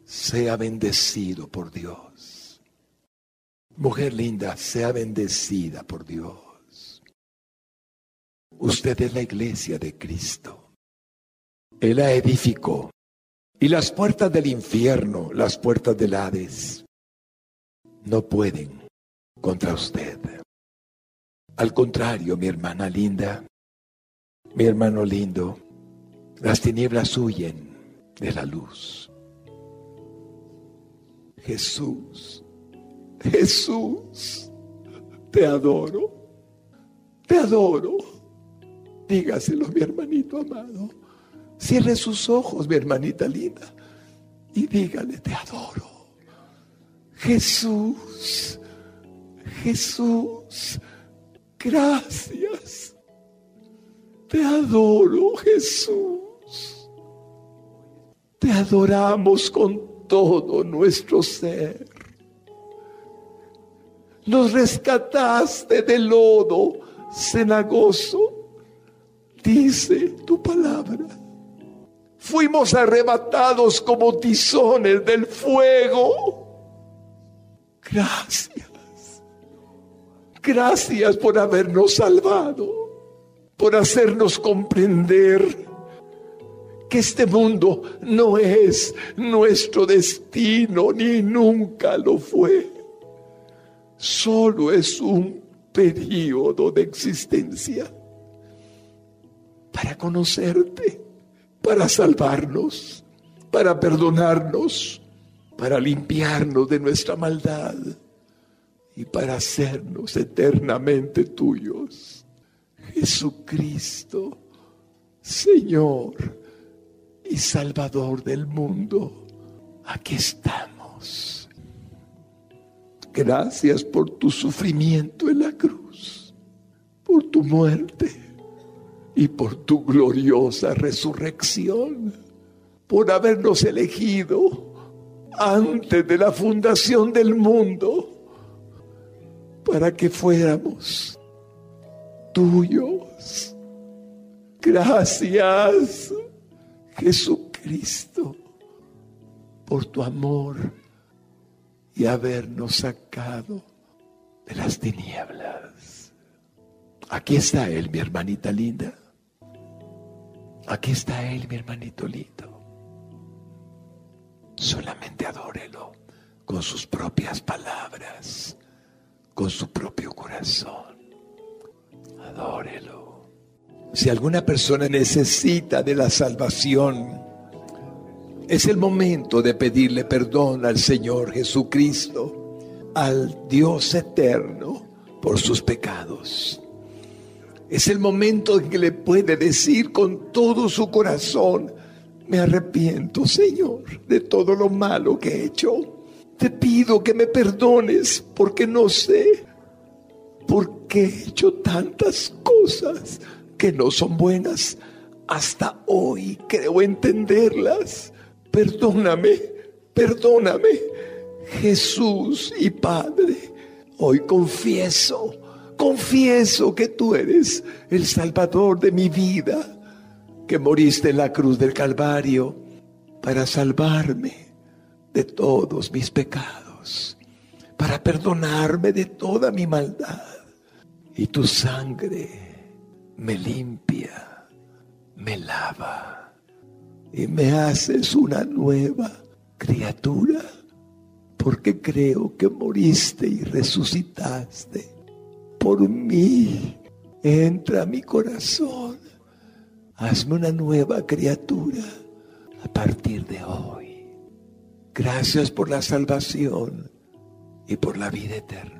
sea bendecido por Dios Mujer linda, sea bendecida por Dios. Usted es la iglesia de Cristo. Él la edificó. Y las puertas del infierno, las puertas del Hades, no pueden contra usted. Al contrario, mi hermana linda, mi hermano lindo, las tinieblas huyen de la luz. Jesús Jesús, te adoro, te adoro. Dígaselo, mi hermanito amado. Cierre sus ojos, mi hermanita linda, y dígale, te adoro. Jesús, Jesús, gracias. Te adoro, Jesús. Te adoramos con todo nuestro ser nos rescataste del lodo cenagoso, dice tu palabra. Fuimos arrebatados como tizones del fuego. Gracias. Gracias por habernos salvado, por hacernos comprender que este mundo no es nuestro destino ni nunca lo fue solo es un periodo de existencia para conocerte, para salvarnos, para perdonarnos, para limpiarnos de nuestra maldad y para hacernos eternamente tuyos. Jesucristo, Señor y Salvador del mundo, aquí estamos. Gracias por tu sufrimiento en la cruz, por tu muerte y por tu gloriosa resurrección, por habernos elegido antes de la fundación del mundo para que fuéramos tuyos. Gracias, Jesucristo, por tu amor y habernos sacado de las tinieblas. Aquí está Él, mi hermanita linda. Aquí está Él, mi hermanito lindo. Solamente adórelo con sus propias palabras, con su propio corazón. Adórelo. Si alguna persona necesita de la salvación, es el momento de pedirle perdón al Señor Jesucristo, al Dios eterno, por sus pecados. Es el momento en que le puede decir con todo su corazón, me arrepiento, Señor, de todo lo malo que he hecho. Te pido que me perdones porque no sé por qué he hecho tantas cosas que no son buenas. Hasta hoy creo entenderlas. Perdóname, perdóname, Jesús y Padre. Hoy confieso, confieso que tú eres el Salvador de mi vida, que moriste en la cruz del Calvario para salvarme de todos mis pecados, para perdonarme de toda mi maldad. Y tu sangre me limpia, me lava y me haces una nueva criatura, porque creo que moriste y resucitaste por mí. Entra a mi corazón, hazme una nueva criatura a partir de hoy. Gracias por la salvación y por la vida eterna.